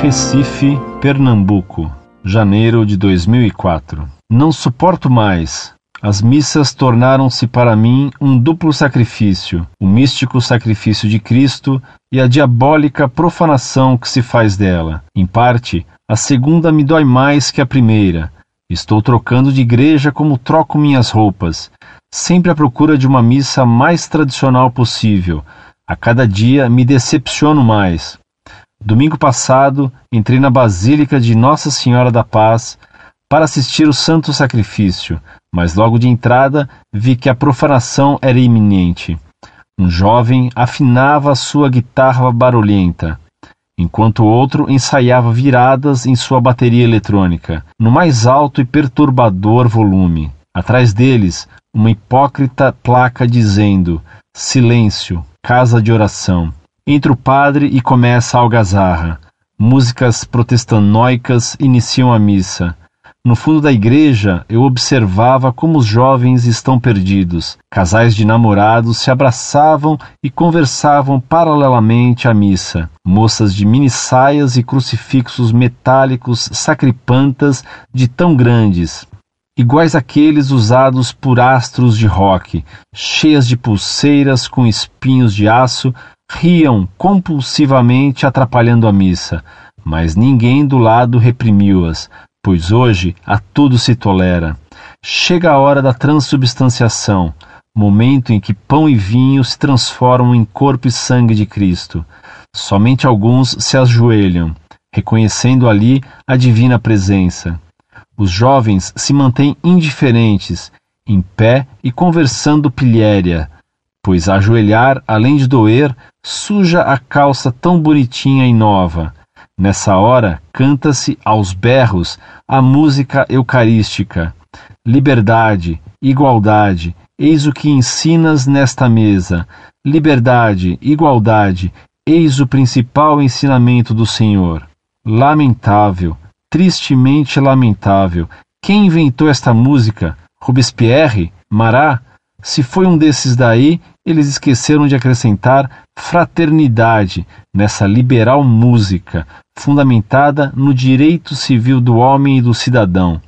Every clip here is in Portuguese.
Recife, Pernambuco, janeiro de 2004. Não suporto mais. As missas tornaram-se para mim um duplo sacrifício: o místico sacrifício de Cristo e a diabólica profanação que se faz dela. Em parte, a segunda me dói mais que a primeira. Estou trocando de igreja como troco minhas roupas, sempre à procura de uma missa mais tradicional possível. A cada dia me decepciono mais. Domingo passado, entrei na Basílica de Nossa Senhora da Paz para assistir o Santo Sacrifício, mas logo de entrada vi que a profanação era iminente. Um jovem afinava sua guitarra barulhenta, enquanto outro ensaiava viradas em sua bateria eletrônica, no mais alto e perturbador volume. Atrás deles, uma hipócrita placa dizendo: Silêncio, casa de oração. Entra o padre e começa a algazarra. Músicas protestanóicas iniciam a missa. No fundo da igreja, eu observava como os jovens estão perdidos. Casais de namorados se abraçavam e conversavam paralelamente à missa. Moças de mini saias e crucifixos metálicos sacripantas de tão grandes, iguais àqueles usados por astros de rock, cheias de pulseiras com espinhos de aço, riam compulsivamente atrapalhando a missa, mas ninguém do lado reprimiu-as, pois hoje a tudo se tolera. Chega a hora da transubstanciação, momento em que pão e vinho se transformam em corpo e sangue de Cristo. Somente alguns se ajoelham, reconhecendo ali a divina presença. Os jovens se mantêm indiferentes, em pé e conversando pilhéria, pois ajoelhar, além de doer, suja a calça tão bonitinha e nova. Nessa hora, canta-se aos berros a música eucarística. Liberdade, igualdade, eis o que ensinas nesta mesa. Liberdade, igualdade, eis o principal ensinamento do Senhor. Lamentável, tristemente lamentável. Quem inventou esta música? Robespierre? Marat? Se foi um desses daí, eles esqueceram de acrescentar fraternidade nessa liberal música, fundamentada no direito civil do homem e do cidadão.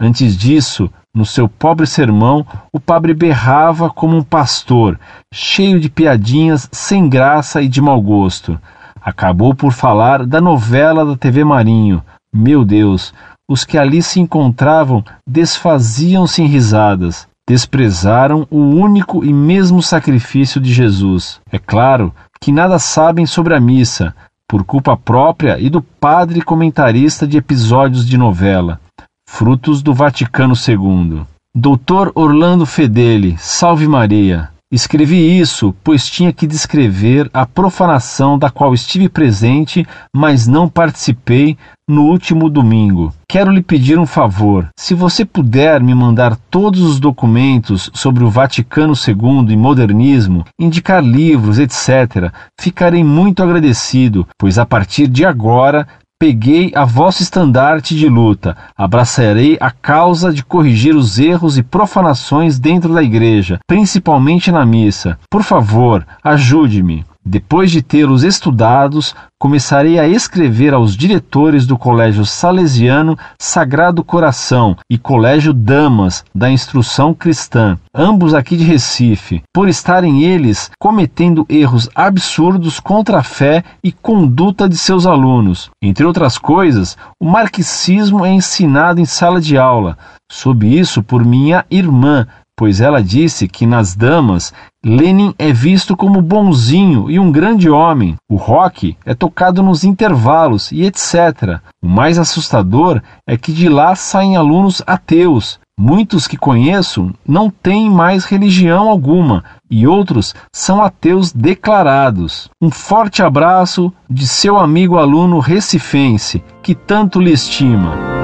Antes disso, no seu pobre sermão, o padre berrava como um pastor, cheio de piadinhas sem graça e de mau gosto. Acabou por falar da novela da TV Marinho. Meu Deus, os que ali se encontravam desfaziam-se em risadas desprezaram o único e mesmo sacrifício de Jesus. É claro que nada sabem sobre a missa, por culpa própria e do padre comentarista de episódios de novela, frutos do Vaticano II. Doutor Orlando Fedeli, salve Maria. Escrevi isso, pois tinha que descrever a profanação da qual estive presente, mas não participei no último domingo. Quero lhe pedir um favor. Se você puder me mandar todos os documentos sobre o Vaticano II e modernismo, indicar livros, etc., ficarei muito agradecido, pois a partir de agora Peguei a vosso estandarte de luta, abraçarei a causa de corrigir os erros e profanações dentro da igreja, principalmente na missa. Por favor, ajude-me. Depois de tê-los estudados, começarei a escrever aos diretores do Colégio Salesiano Sagrado Coração e Colégio Damas da Instrução Cristã, ambos aqui de Recife, por estarem eles cometendo erros absurdos contra a fé e conduta de seus alunos. Entre outras coisas, o marxismo é ensinado em sala de aula. Sob isso por minha irmã, pois ela disse que nas damas Lenin é visto como bonzinho e um grande homem. O rock é tocado nos intervalos e etc. O mais assustador é que de lá saem alunos ateus. Muitos que conheço não têm mais religião alguma e outros são ateus declarados. Um forte abraço de seu amigo aluno recifense, que tanto lhe estima.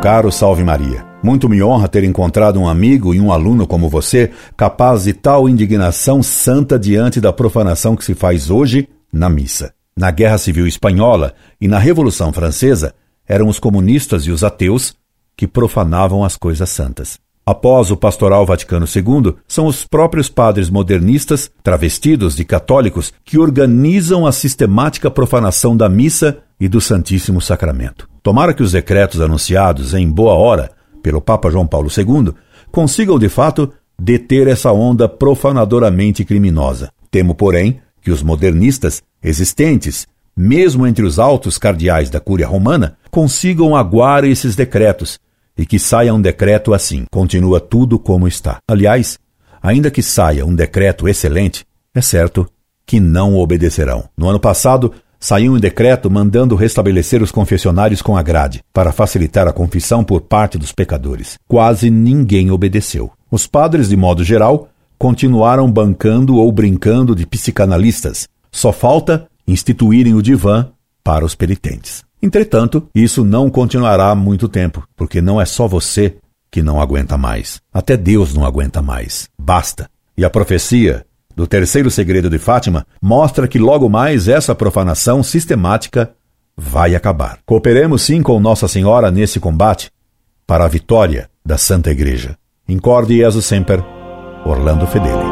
Caro Salve Maria, muito me honra ter encontrado um amigo e um aluno como você, capaz de tal indignação santa diante da profanação que se faz hoje na missa. Na Guerra Civil Espanhola e na Revolução Francesa, eram os comunistas e os ateus que profanavam as coisas santas. Após o Pastoral Vaticano II, são os próprios padres modernistas, travestidos de católicos, que organizam a sistemática profanação da missa e do Santíssimo Sacramento. Tomara que os decretos anunciados em boa hora pelo Papa João Paulo II consigam de fato deter essa onda profanadoramente criminosa. Temo, porém, que os modernistas existentes, mesmo entre os altos cardeais da Cúria Romana, consigam aguar esses decretos e que saia um decreto assim: continua tudo como está. Aliás, ainda que saia um decreto excelente, é certo que não obedecerão. No ano passado, saiu um decreto mandando restabelecer os confessionários com a grade, para facilitar a confissão por parte dos pecadores. Quase ninguém obedeceu. Os padres, de modo geral, continuaram bancando ou brincando de psicanalistas. Só falta instituírem o divã para os penitentes. Entretanto, isso não continuará muito tempo, porque não é só você que não aguenta mais. Até Deus não aguenta mais. Basta. E a profecia do terceiro segredo de Fátima mostra que logo mais essa profanação sistemática vai acabar. Cooperemos sim com Nossa Senhora nesse combate para a vitória da Santa Igreja. Incorde Jesus Semper, Orlando Fedeli.